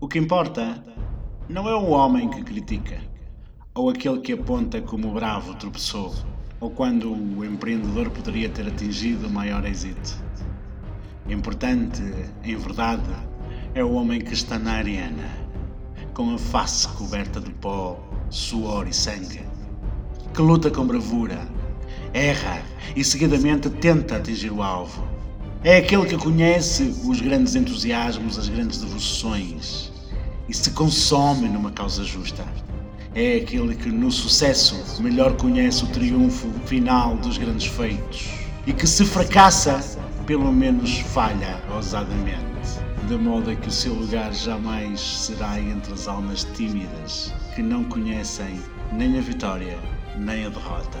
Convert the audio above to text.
O que importa não é o homem que critica, ou aquele que aponta como bravo tropeçou, ou quando o empreendedor poderia ter atingido maior êxito. Importante, em verdade, é o homem que está na arena, com a face coberta de pó, suor e sangue, que luta com bravura, erra e seguidamente tenta atingir o alvo. É aquele que conhece os grandes entusiasmos, as grandes devoções e se consome numa causa justa. É aquele que no sucesso melhor conhece o triunfo final dos grandes feitos e que se fracassa, pelo menos falha ousadamente, de modo a que o seu lugar jamais será entre as almas tímidas que não conhecem nem a vitória nem a derrota.